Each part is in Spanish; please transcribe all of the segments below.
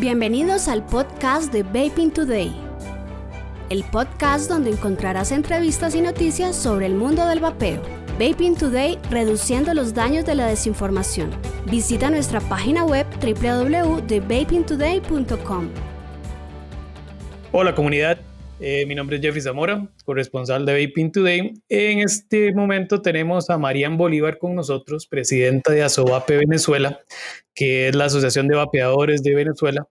Bienvenidos al podcast de Vaping Today, el podcast donde encontrarás entrevistas y noticias sobre el mundo del vapeo. Vaping Today, reduciendo los daños de la desinformación. Visita nuestra página web www.vapingtoday.com. Hola comunidad, eh, mi nombre es Jeffrey Zamora, corresponsal de Vaping Today. En este momento tenemos a Marian Bolívar con nosotros, presidenta de ASOVAPE Venezuela, que es la Asociación de Vapeadores de Venezuela,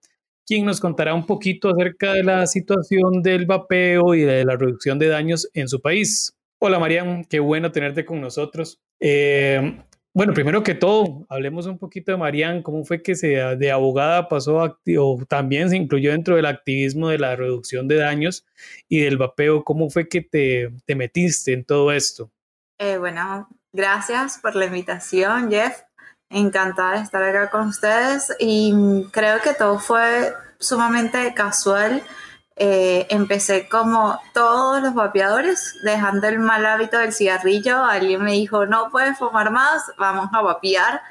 quien nos contará un poquito acerca de la situación del vapeo y de la reducción de daños en su país. Hola Marian, qué bueno tenerte con nosotros. Eh, bueno, primero que todo, hablemos un poquito de Marian, cómo fue que se, de abogada pasó o también se incluyó dentro del activismo de la reducción de daños y del vapeo, cómo fue que te, te metiste en todo esto. Eh, bueno, gracias por la invitación, Jeff. Encantada de estar acá con ustedes y creo que todo fue sumamente casual eh, empecé como todos los vapeadores, dejando el mal hábito del cigarrillo. Alguien me dijo, no puedes fumar más, vamos a vapear.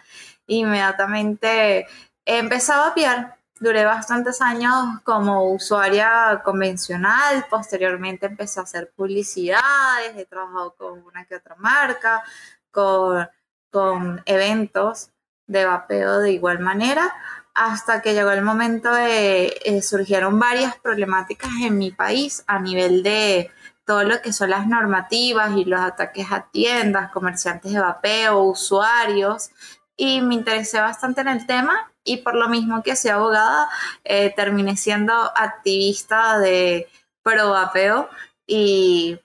Inmediatamente empecé a vapear. Duré bastantes años como usuaria convencional, posteriormente empecé a hacer publicidades, he trabajado con una que otra marca, con, con eventos de vapeo de igual manera, hasta que llegó el momento de eh, surgieron varias problemáticas en mi país a nivel de todo lo que son las normativas y los ataques a tiendas, comerciantes de vapeo, usuarios, y me interesé bastante en el tema y por lo mismo que soy abogada, eh, terminé siendo activista de pro vapeo y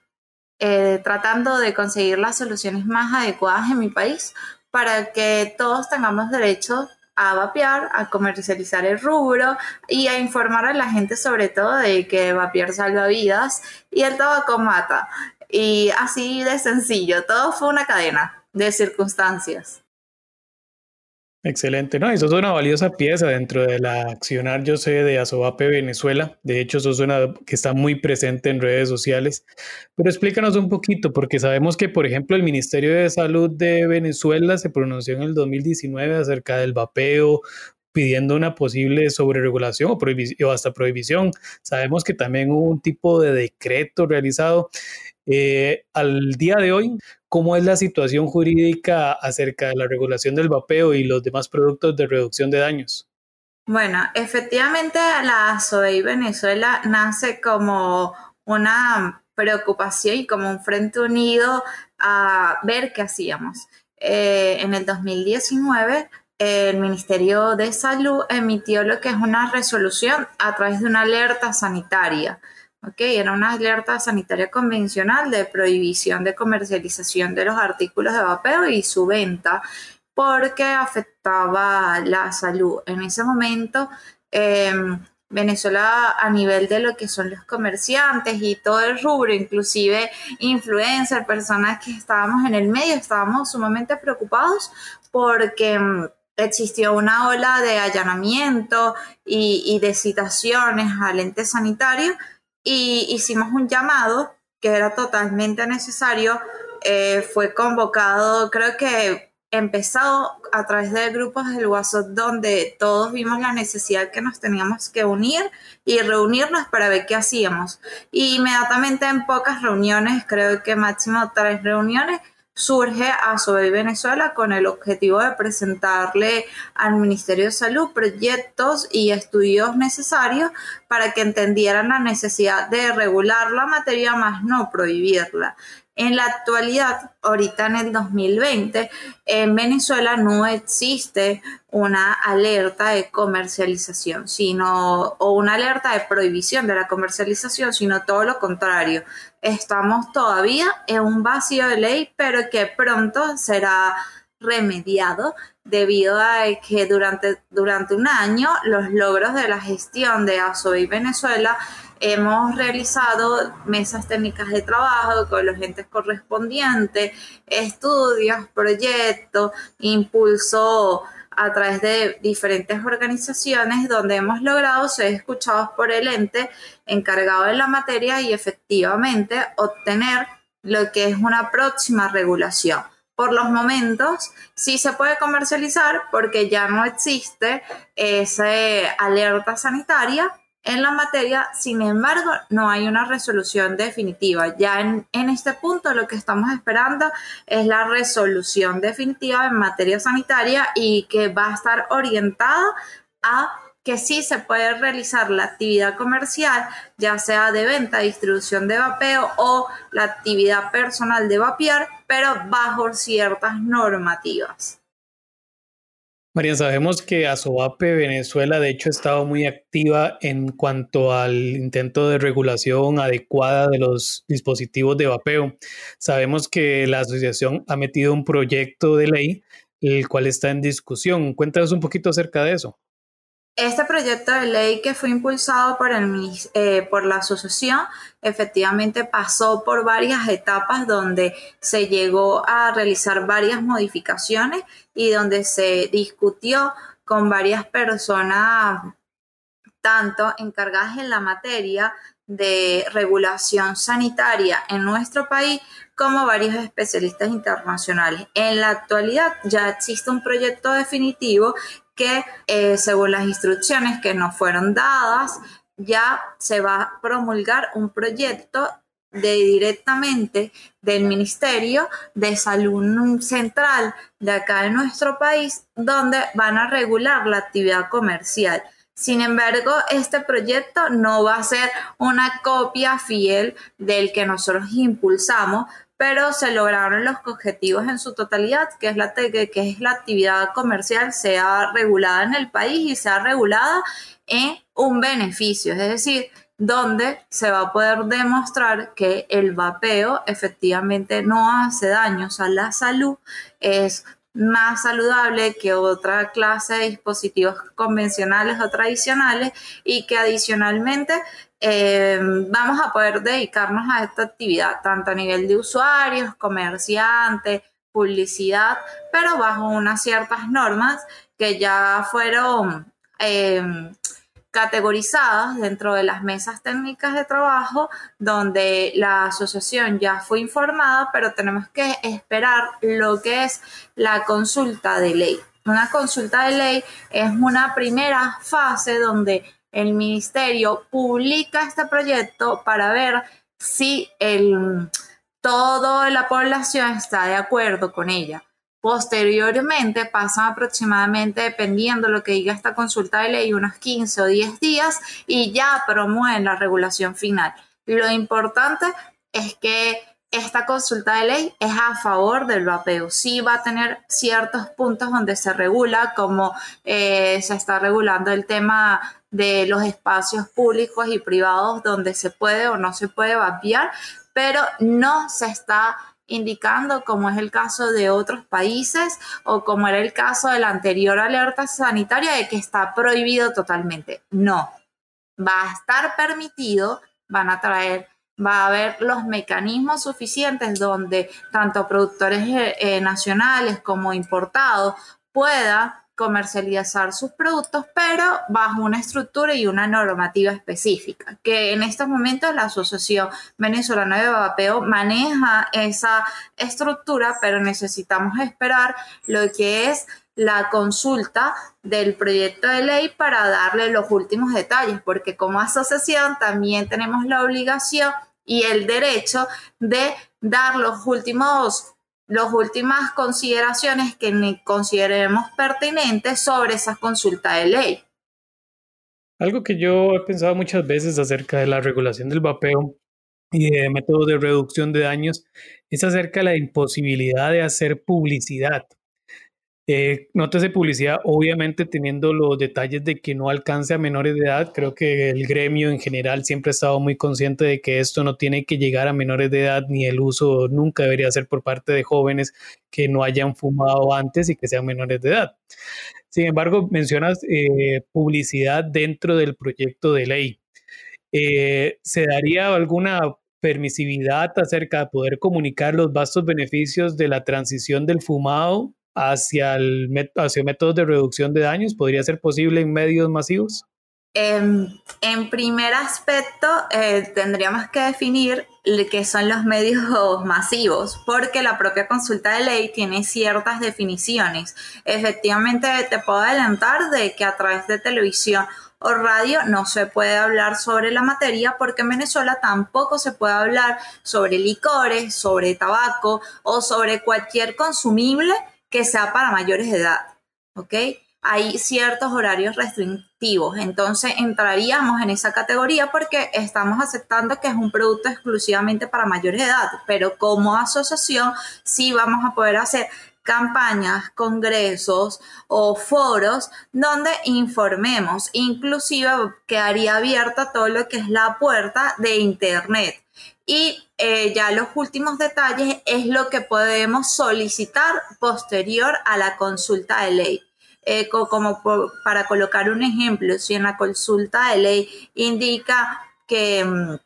eh, tratando de conseguir las soluciones más adecuadas en mi país para que todos tengamos derecho a vapear, a comercializar el rubro y a informar a la gente sobre todo de que vapear salva vidas y el tabaco mata. Y así de sencillo, todo fue una cadena de circunstancias. Excelente, ¿no? Eso es una valiosa pieza dentro de la accionar, yo sé, de Asobape Venezuela. De hecho, eso es una que está muy presente en redes sociales. Pero explícanos un poquito, porque sabemos que, por ejemplo, el Ministerio de Salud de Venezuela se pronunció en el 2019 acerca del vapeo, pidiendo una posible sobreregulación o, o hasta prohibición. Sabemos que también hubo un tipo de decreto realizado. Eh, al día de hoy, ¿cómo es la situación jurídica acerca de la regulación del vapeo y los demás productos de reducción de daños? Bueno, efectivamente la SOEI Venezuela nace como una preocupación y como un frente unido a ver qué hacíamos. Eh, en el 2019 el Ministerio de Salud emitió lo que es una resolución a través de una alerta sanitaria era una alerta sanitaria convencional de prohibición de comercialización de los artículos de vapeo y su venta porque afectaba la salud. En ese momento, em, Venezuela a nivel de lo que son los comerciantes y todo el rubro, inclusive influencers, personas que estábamos en el medio, estábamos sumamente preocupados porque em, existió una ola de allanamiento y de citaciones al ente sanitario y hicimos un llamado que era totalmente necesario. Eh, fue convocado, creo que empezado a través de grupos del WhatsApp donde todos vimos la necesidad que nos teníamos que unir y reunirnos para ver qué hacíamos. Y inmediatamente en pocas reuniones, creo que máximo tres reuniones, surge a Sobe Venezuela con el objetivo de presentarle al Ministerio de Salud proyectos y estudios necesarios para que entendieran la necesidad de regular la materia más no prohibirla. En la actualidad, ahorita en el 2020, en Venezuela no existe una alerta de comercialización, sino o una alerta de prohibición de la comercialización, sino todo lo contrario. Estamos todavía en un vacío de ley, pero que pronto será remediado debido a que durante, durante un año los logros de la gestión de y Venezuela hemos realizado mesas técnicas de trabajo con los entes correspondientes, estudios, proyectos, impulso a través de diferentes organizaciones donde hemos logrado ser escuchados por el ente encargado de la materia y efectivamente obtener lo que es una próxima regulación. Por los momentos sí se puede comercializar porque ya no existe esa alerta sanitaria en la materia, sin embargo, no hay una resolución definitiva. Ya en, este punto lo que estamos esperando es la resolución definitiva en materia sanitaria y que va a estar orientada a que sí se puede realizar la actividad comercial, ya sea de venta, distribución de vapeo o la actividad personal de vapear, pero bajo ciertas normativas. María, sabemos que Asovape Venezuela de hecho ha estado muy activa en cuanto al intento de regulación adecuada de los dispositivos de vapeo. Sabemos que la asociación ha metido un proyecto de ley, el cual está en discusión. Cuéntanos un poquito acerca de eso. Este proyecto de ley que fue impulsado eh, por la asociación efectivamente pasó por varias etapas donde se llegó a realizar varias modificaciones y donde se discutió con varias personas, tanto encargadas en la materia de regulación sanitaria en nuestro país como varios especialistas internacionales. En la actualidad ya existe un proyecto definitivo que eh, según las instrucciones que nos fueron dadas, ya se va a promulgar un proyecto de directamente del Ministerio de Salud Central de acá en nuestro país, donde van a regular la actividad comercial. Sin embargo, este proyecto no va a ser una copia fiel del que nosotros impulsamos, pero se lograron los objetivos en su totalidad, que es la, que es la actividad comercial sea regulada en el país y sea regulada en un beneficio, es decir, donde se va a poder demostrar que el vapeo efectivamente no hace daños a la salud, es más saludable que otra clase de dispositivos convencionales o tradicionales y que adicionalmente eh, vamos a poder dedicarnos a esta actividad, tanto a nivel de usuarios, comerciantes, publicidad, pero bajo unas ciertas normas que ya fueron em, categorizadas dentro de las mesas técnicas de trabajo, donde la asociación ya fue informada, pero tenemos que esperar lo que es la consulta de ley. Una consulta de ley es una primera fase donde el ministerio publica este proyecto para ver si el, toda la población está de acuerdo con ella. Posteriormente pasan aproximadamente, dependiendo de lo que diga esta consulta de ley, unos 15 o 10 días y ya promueven la regulación final. Lo importante es que esta consulta de ley es a favor del vapeo. Sí va a tener ciertos puntos donde se regula, como eh, se está regulando el tema de los espacios públicos y privados donde se puede o no se puede vapear, pero no se está indicando como es el caso de otros países o como era el caso de la anterior alerta sanitaria de que está prohibido totalmente. No, va a estar permitido, van a traer, va a haber los mecanismos suficientes donde tanto productores eh, eh, nacionales como importados puedan comercializar sus productos, pero bajo una estructura y una normativa específica, que en estos momentos la Asociación Venezolana de Vapeo maneja esa estructura, pero necesitamos esperar lo que es la consulta del proyecto de ley para darle los últimos detalles, porque como asociación también tenemos la obligación y el derecho de dar los últimos las últimas consideraciones que consideremos pertinentes sobre esa consulta de ley. Algo que yo he pensado muchas veces acerca de la regulación del vapeo y de métodos de reducción de daños es acerca de la imposibilidad de hacer publicidad. Eh, notas de publicidad, obviamente teniendo los detalles de que no alcance a menores de edad, creo que el gremio en general siempre ha estado muy consciente de que esto no tiene que llegar a menores de edad ni el uso nunca debería ser por parte de jóvenes que no hayan fumado antes y que sean menores de edad. Sin embargo, mencionas eh, publicidad dentro del proyecto de ley. Eh, ¿Se daría alguna permisividad acerca de poder comunicar los vastos beneficios de la transición del fumado hacia, el, hacia métodos de reducción de daños? ¿Podría ser posible en medios masivos? en primer aspecto, eh, tendríamos que definir qué son los medios masivos, porque la propia consulta de ley tiene ciertas definiciones. Efectivamente, te puedo adelantar de que a través de televisión o radio no se puede hablar sobre la materia porque en Venezuela tampoco se puede hablar sobre licores, sobre tabaco o sobre cualquier consumible que sea para mayores de edad. ¿Ok? Hay ciertos horarios restrictivos, entonces entraríamos en esa categoría porque estamos aceptando que es un producto exclusivamente para mayores de edad, pero como asociación sí vamos a poder hacer campañas, congresos o foros donde informemos. Inclusive quedaría abierta todo lo que es la puerta de Internet. Y eh, ya los últimos detalles es lo que podemos solicitar posterior a la consulta de ley. Eh, como para colocar un ejemplo, si en la consulta de ley indica que mm,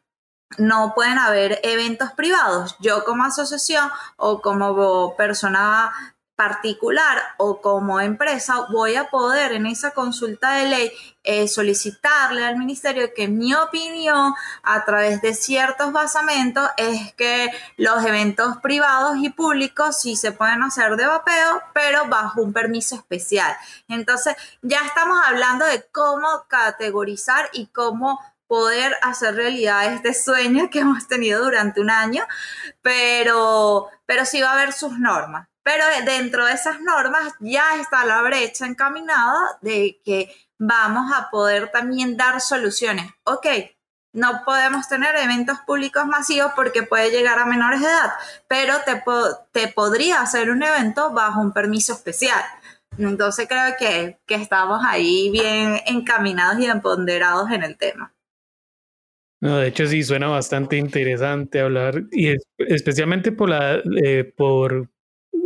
no pueden haber eventos privados. Yo como asociación o como persona particular o como empresa voy a poder en esa consulta de ley eh, solicitarle al ministerio que mi opinión a través de ciertos basamentos es que los eventos privados y públicos sí se pueden hacer de vapeo pero bajo un permiso especial entonces ya estamos hablando de cómo categorizar y cómo poder hacer realidad este sueño que hemos tenido durante un año, pero, pero sí va a haber sus normas. Pero dentro de esas normas ya está la brecha encaminada de que vamos a poder también dar soluciones. Ok, no podemos tener eventos públicos masivos porque puede llegar a menores de edad, pero te, te podría hacer un evento bajo un permiso especial. Entonces creo que, que estamos ahí bien encaminados y empoderados en el tema. De hecho sí suena bastante interesante hablar y especialmente por la eh, por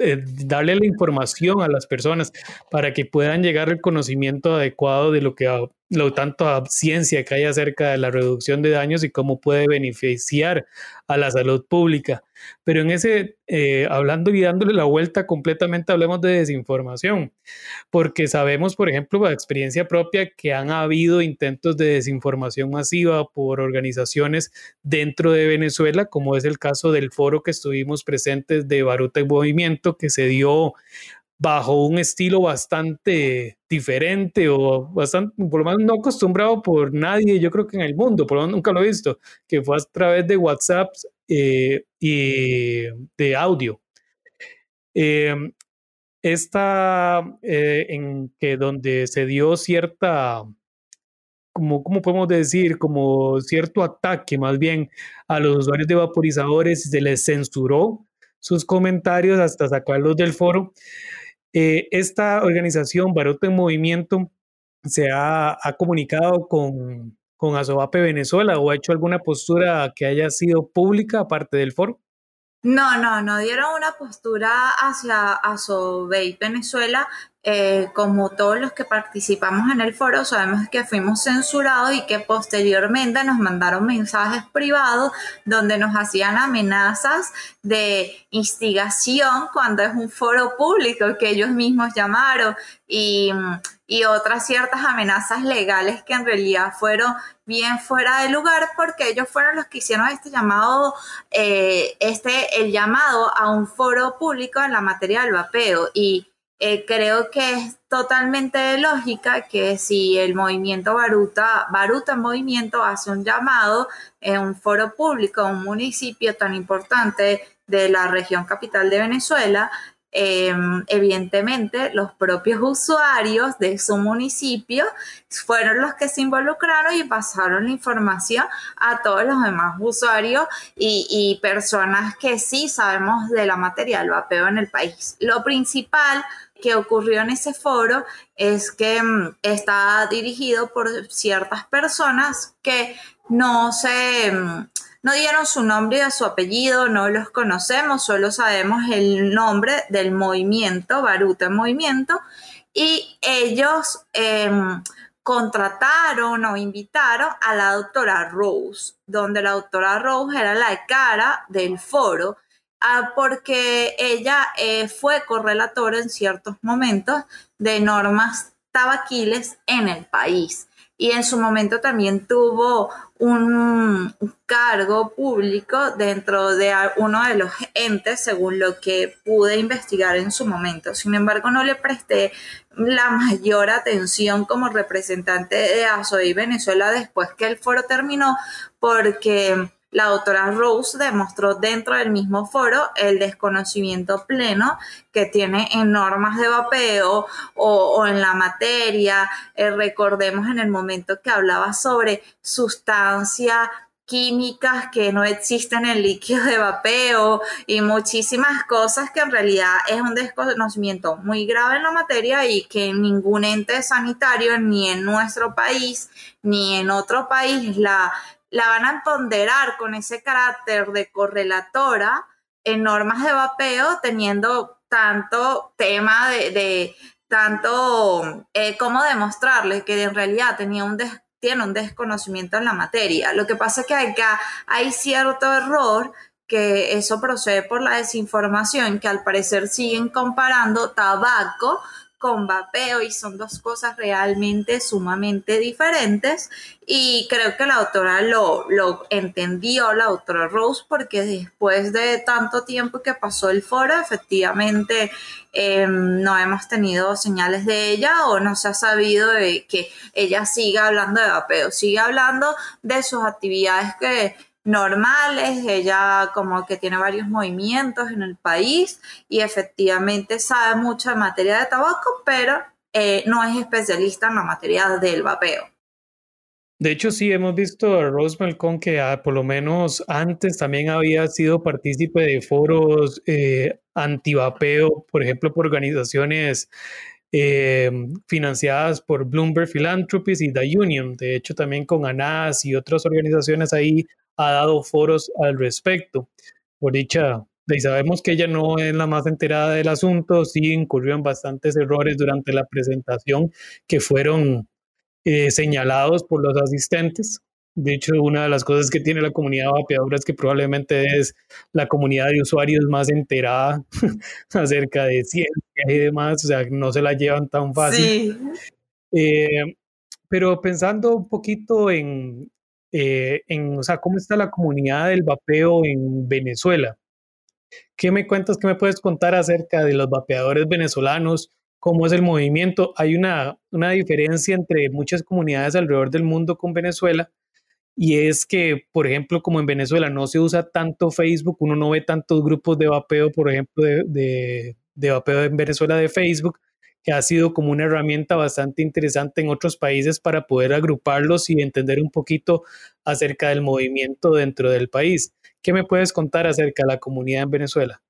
eh, darle la información a las personas para que puedan llegar al conocimiento adecuado de lo que lo tanto ciencia que hay acerca de la reducción de daños y cómo puede beneficiar a la salud pública. Pero en ese, eh, hablando y dándole la vuelta completamente, hablemos de desinformación, porque sabemos, por ejemplo, por experiencia propia, que han habido intentos de desinformación masiva por organizaciones dentro de Venezuela, como es el caso del foro que estuvimos presentes de Baruta y Movimiento, que se dio bajo un estilo bastante diferente o bastante, por lo menos no acostumbrado por nadie, yo creo que en el mundo, por lo menos nunca lo he visto, que fue a través de WhatsApp eh, y de audio. Eh, esta eh, en que donde se dio cierta, como, ¿cómo podemos decir? Como cierto ataque más bien a los usuarios de vaporizadores, se les censuró sus comentarios hasta sacarlos del foro. Eh, esta organización, Barote en Movimiento, se ha, comunicado con, con Asobape Venezuela o ha hecho alguna postura que haya sido pública aparte del foro? No, no, no dieron una postura hacia Asobape Venezuela. Eh, como todos los que participamos en el foro, sabemos que fuimos censurados y que posteriormente nos mandaron mensajes privados donde nos hacían amenazas de instigación cuando es un foro público que ellos mismos llamaron y, otras ciertas amenazas legales que en realidad fueron bien fuera de lugar porque ellos fueron los que hicieron este llamado, eh, este, el llamado a un foro público en la materia del vapeo. Y eh, creo que es totalmente lógica que si el movimiento Baruta, Baruta en Movimiento hace un llamado en un foro público, un municipio tan importante de la región capital de Venezuela, em, evidentemente los propios usuarios de su municipio fueron los que se involucraron y pasaron la información a todos los demás usuarios y, personas que sí sabemos de la materia del vapeo en el país. Lo principal que ocurrió en ese foro es que mm, está dirigido por ciertas personas que no se mm, no dieron su nombre y su apellido, no los conocemos, solo sabemos el nombre del movimiento, Baruta Movimiento, y ellos em, contrataron o invitaron a la doctora Rose, donde la doctora Rose era la cara del foro Ah, porque ella eh, fue correlatora en ciertos momentos de normas tabaquiles en el país. y en su momento también tuvo un cargo público dentro de uno de los entes, según lo que pude investigar en su momento. Sin embargo, no le presté la mayor atención como representante de ASOE Venezuela después que el foro terminó, porque la doctora Rose demostró dentro del mismo foro el desconocimiento pleno que tiene en normas de vapeo o, en la materia. Eh, recordemos en el momento que hablaba sobre sustancias químicas que no existen en líquido de vapeo y muchísimas cosas que en realidad es un desconocimiento muy grave en la materia y que ningún ente sanitario ni en nuestro país ni en otro país la, la van a ponderar con ese carácter de correlatora en normas de vapeo, teniendo tanto tema de, tanto eh, cómo demostrarle que en realidad tenía un tiene un desconocimiento en la materia. Lo que pasa es que acá hay cierto error que eso procede por la desinformación, que al parecer siguen comparando tabaco con vapeo y son dos cosas realmente sumamente diferentes. Y creo que la autora lo, lo entendió, la autora Rose, porque después de tanto tiempo que pasó el foro, efectivamente em, no hemos tenido señales de ella o no se ha sabido de que ella siga hablando de vapeo, sigue hablando de sus actividades que normales, ella como que tiene varios movimientos en el país y efectivamente sabe mucho en materia de tabaco, pero eh, no es especialista en la materia del vapeo. De hecho, sí, hemos visto a Rose Malcón que ah, por lo menos antes también había sido partícipe de foros eh, antivapeo, por ejemplo, por organizaciones eh, financiadas por Bloomberg Philanthropies y The Union. De hecho, también con ANAS y otras organizaciones ahí ha dado foros al respecto. Por dicha, y sabemos que ella no es la más enterada del asunto, sí incurrió en bastantes errores durante la presentación que fueron eh, señalados por los asistentes. De hecho, una de las cosas que tiene la comunidad vapeadora es que probablemente es la comunidad de usuarios más enterada acerca de ciencia y demás, o sea, no se la llevan tan fácil. Eh, pero pensando un poquito en, eh, en, o sea, cómo está la comunidad del vapeo en Venezuela. ¿Qué me cuentas, qué me puedes contar acerca de los vapeadores venezolanos? ¿Cómo es el movimiento? Hay una, una diferencia entre muchas comunidades alrededor del mundo con Venezuela y es que, por ejemplo, como en Venezuela no se usa tanto Facebook, uno no ve tantos grupos de vapeo, por ejemplo, de, de, de vapeo en Venezuela de Facebook, que ha sido como una herramienta bastante interesante en otros países para poder agruparlos y entender un poquito acerca del movimiento dentro del país. ¿Qué me puedes contar acerca de la comunidad en Venezuela?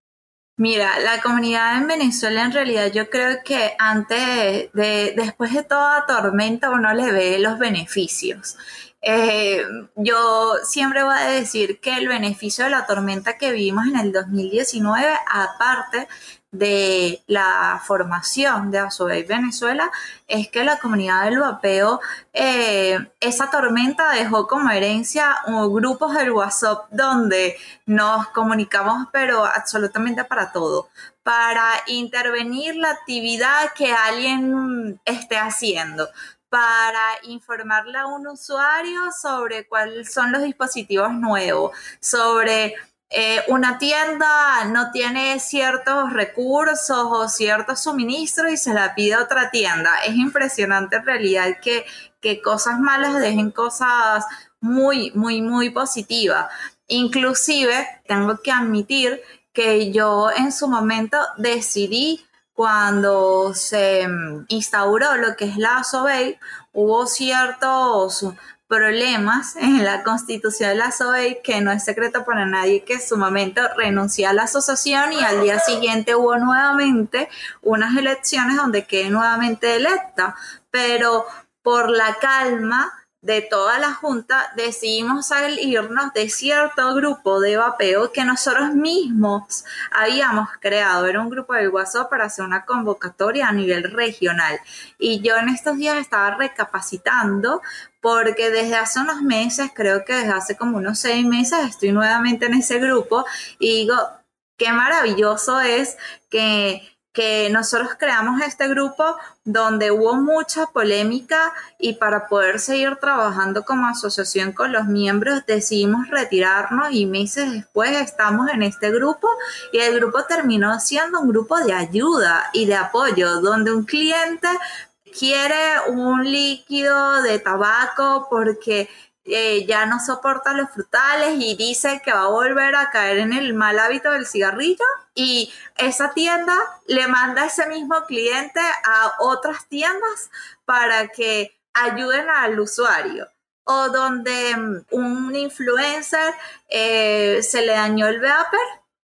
Mira, la comunidad en Venezuela en realidad yo creo que antes de, después de toda tormenta uno le ve los beneficios. Eh, yo siempre voy a decir que el beneficio de la tormenta que vivimos en el 2019, aparte de la formación de Asobe Venezuela es que la comunidad del vapeo, eh, esa tormenta dejó como herencia grupos del WhatsApp donde nos comunicamos, pero absolutamente para todo, para intervenir la actividad que alguien esté haciendo, para informarle a un usuario sobre cuáles son los dispositivos nuevos, sobre eh, una tienda no tiene ciertos recursos o ciertos suministros y se la pide otra tienda. Es impresionante en realidad que, que cosas malas dejen cosas muy, muy, muy positivas. Inclusive, tengo que admitir que yo en su momento decidí cuando se instauró lo que es la SOBEI, hubo ciertos problemas en la constitución de la SOEI, que no es secreto para nadie que en su momento renunció a la asociación y al día siguiente hubo nuevamente unas elecciones donde quedé nuevamente electa, pero por la calma de toda la Junta decidimos salirnos de cierto grupo de vapeo que nosotros mismos habíamos creado. Era un grupo de WhatsApp para hacer una convocatoria a nivel regional. Y yo en estos días estaba recapacitando porque desde hace unos meses, creo que desde hace como unos seis meses, estoy nuevamente en ese grupo y digo, qué maravilloso es que que nosotros creamos este grupo donde hubo mucha polémica y para poder seguir trabajando como asociación con los miembros decidimos retirarnos y meses después estamos en este grupo y el grupo terminó siendo un grupo de ayuda y de apoyo donde un cliente quiere un líquido de tabaco porque eh, ya no soporta los frutales y dice que va a volver a caer en el mal hábito del cigarrillo. Y esa tienda le manda a ese mismo cliente a otras tiendas para que ayuden al usuario. O donde mm, un influencer eh, se le dañó el vapor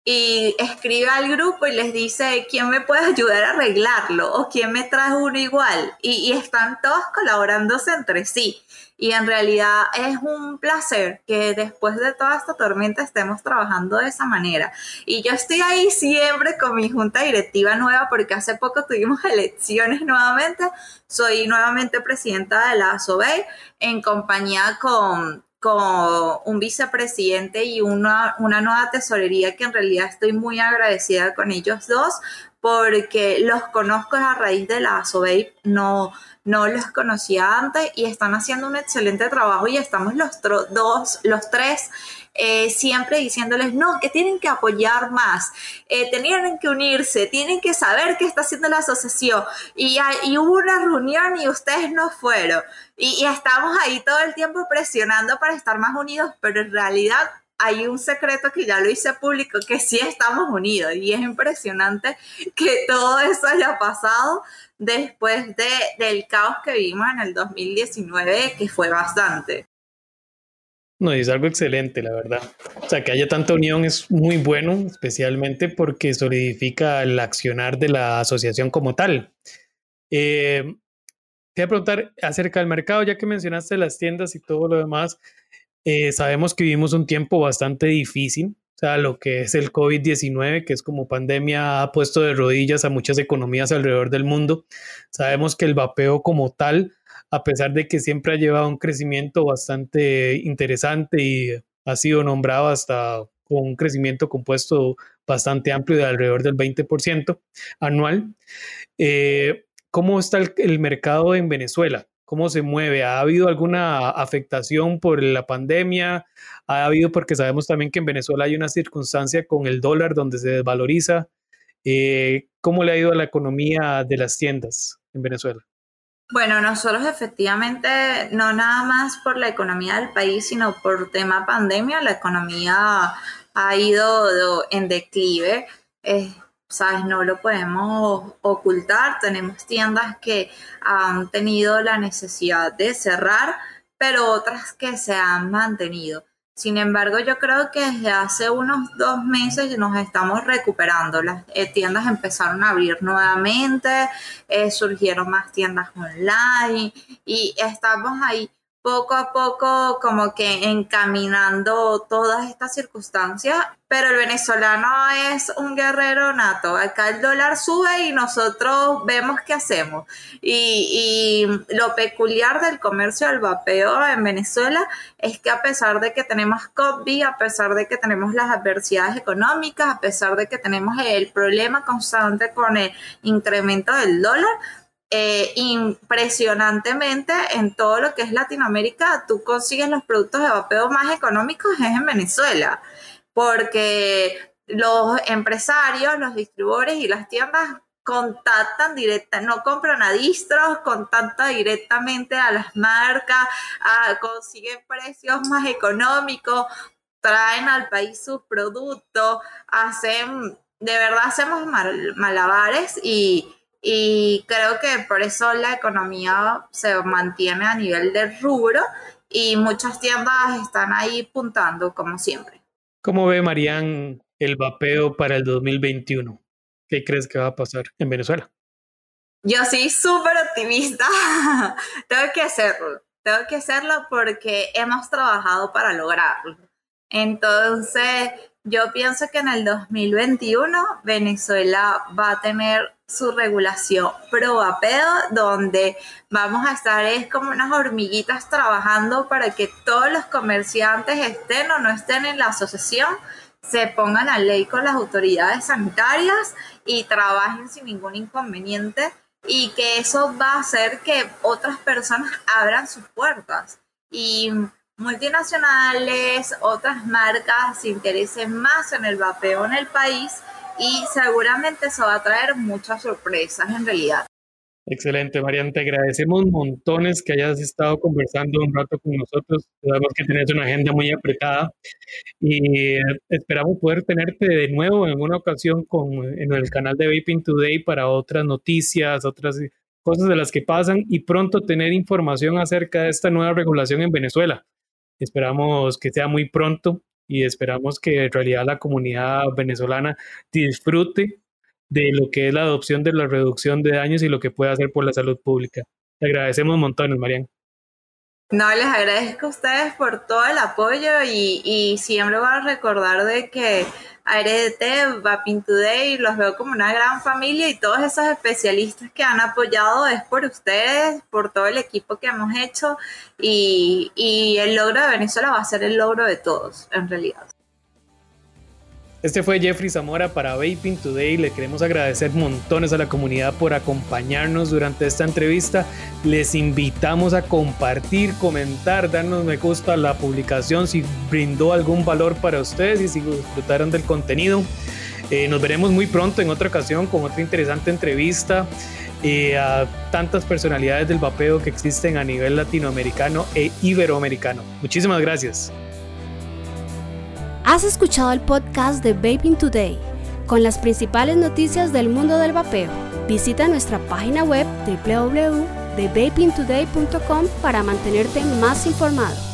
y escribe al grupo y les dice quién me puede ayudar a arreglarlo o quién me trae uno igual. Y, están todos colaborándose entre sí. Y en realidad es un placer que después de toda esta tormenta estemos trabajando de esa manera. Y yo estoy ahí siempre con mi junta directiva nueva porque hace poco tuvimos elecciones nuevamente. Soy nuevamente presidenta de la ASOBEI en compañía con con un vicepresidente y una, una nueva tesorería que en realidad estoy muy agradecida con ellos dos porque los conozco a raíz de la ASOBEI, no, no los conocía antes y están haciendo un excelente trabajo y estamos los dos, los tres eh, siempre diciéndoles, no, que tienen que apoyar más, eh, tienen que unirse, tienen que saber qué está haciendo la asociación. Y, hubo una reunión y ustedes no fueron. Y, estamos ahí todo el tiempo presionando para estar más unidos, pero en realidad hay un secreto que ya lo hice público, que sí estamos unidos y es impresionante que todo eso haya pasado después de, del caos que vivimos en el 2019, que fue bastante. No, es algo excelente, la verdad. O sea, que haya tanta unión es muy bueno, especialmente porque solidifica el accionar de la asociación como tal. Eh, quería preguntar acerca del mercado, ya que mencionaste las tiendas y todo lo demás. Eh, sabemos que vivimos un tiempo bastante difícil, o sea, lo que es el COVID-19, que es como pandemia, ha puesto de rodillas a muchas economías alrededor del mundo. Sabemos que el vapeo como tal, a pesar de que siempre ha llevado un crecimiento bastante interesante y ha sido nombrado hasta con un crecimiento compuesto bastante amplio de alrededor del 20% anual. Eh, ¿Cómo está el mercado en Venezuela? cómo se mueve. ¿Ha habido alguna afectación por la pandemia? ¿Ha habido porque sabemos también que en Venezuela hay una circunstancia con el dólar donde se desvaloriza? Eh, ¿Cómo le ha ido a la economía de las tiendas en Venezuela? Bueno, nosotros efectivamente, no nada más por la economía del país, sino por tema pandemia, la economía ha ido en declive. Eh, ¿sabes? No lo podemos ocultar. Tenemos tiendas que han tenido la necesidad de cerrar, pero otras que se han mantenido. Sin embargo, yo creo que desde hace unos dos meses nos estamos recuperando. Las eh, tiendas empezaron a abrir nuevamente, eh, surgieron más tiendas online y estamos ahí poco a poco como que encaminando todas estas circunstancias, pero el venezolano es un guerrero nato. Acá el dólar sube y nosotros vemos qué hacemos. Y, lo peculiar del comercio del vapeo en Venezuela es que a pesar de que tenemos COVID, a pesar de que tenemos las adversidades económicas, a pesar de que tenemos el problema constante con el incremento del dólar, eh, impresionantemente en todo lo que es Latinoamérica, tú consigues los productos de vapeo más económicos es en Venezuela, porque los empresarios, los distribuidores y las tiendas contactan directa, no compran a distros, contactan directamente a las marcas, consiguen precios más económicos, traen al país sus productos, hacen, de verdad hacemos malabares y, y creo que por eso la economía se mantiene a nivel de rubro y muchas tiendas están ahí puntando como siempre. ¿Cómo ve Marían el vapeo para el 2021? ¿Qué crees que va a pasar en Venezuela? Yo soy súper optimista. tengo que hacerlo. Tengo que hacerlo porque hemos trabajado para lograrlo. Entonces, yo pienso que en el 2021 Venezuela va a tener su regulación pro vapeo, donde vamos a estar es como unas hormiguitas trabajando para que todos los comerciantes estén o no estén en la asociación, se pongan a ley con las autoridades sanitarias y trabajen sin ningún inconveniente y que eso va a hacer que otras personas abran sus puertas. Y multinacionales, otras marcas se interesen más en el vapeo en el país y seguramente eso va a traer muchas sorpresas en realidad. Excelente, Marian. Te agradecemos montones que hayas estado conversando un rato con nosotros. Sabemos que tienes una agenda muy apretada y esperamos poder tenerte de nuevo en una ocasión con, en el canal de Vaping Today para otras noticias, otras cosas de las que pasan y pronto tener información acerca de esta nueva regulación en Venezuela. Esperamos que sea muy pronto y esperamos que en realidad la comunidad venezolana disfrute de lo que es la adopción de la reducción de daños y lo que puede hacer por la salud pública. Te agradecemos montones, Marian. No, les agradezco a ustedes por todo el apoyo y, y siempre voy a recordar de que ARDT, Vaping Today, los veo como una gran familia y todos esos especialistas que han apoyado es por ustedes, por todo el equipo que hemos hecho y, y el logro de Venezuela va a ser el logro de todos, en realidad. Este fue Jeffrey Zamora para Vaping Today. Le queremos agradecer montones a la comunidad por acompañarnos durante esta entrevista. Les invitamos a compartir, comentar, darnos me gusta a la publicación si brindó algún valor para ustedes y si disfrutaron del contenido. Eh, nos veremos muy pronto en otra ocasión con otra interesante entrevista eh, a tantas personalidades del vapeo que existen a nivel latinoamericano e iberoamericano. Muchísimas gracias. Has escuchado el podcast de Vaping Today con las principales noticias del mundo del vapeo. Visita nuestra página web www.vapingtoday.com para mantenerte más informado.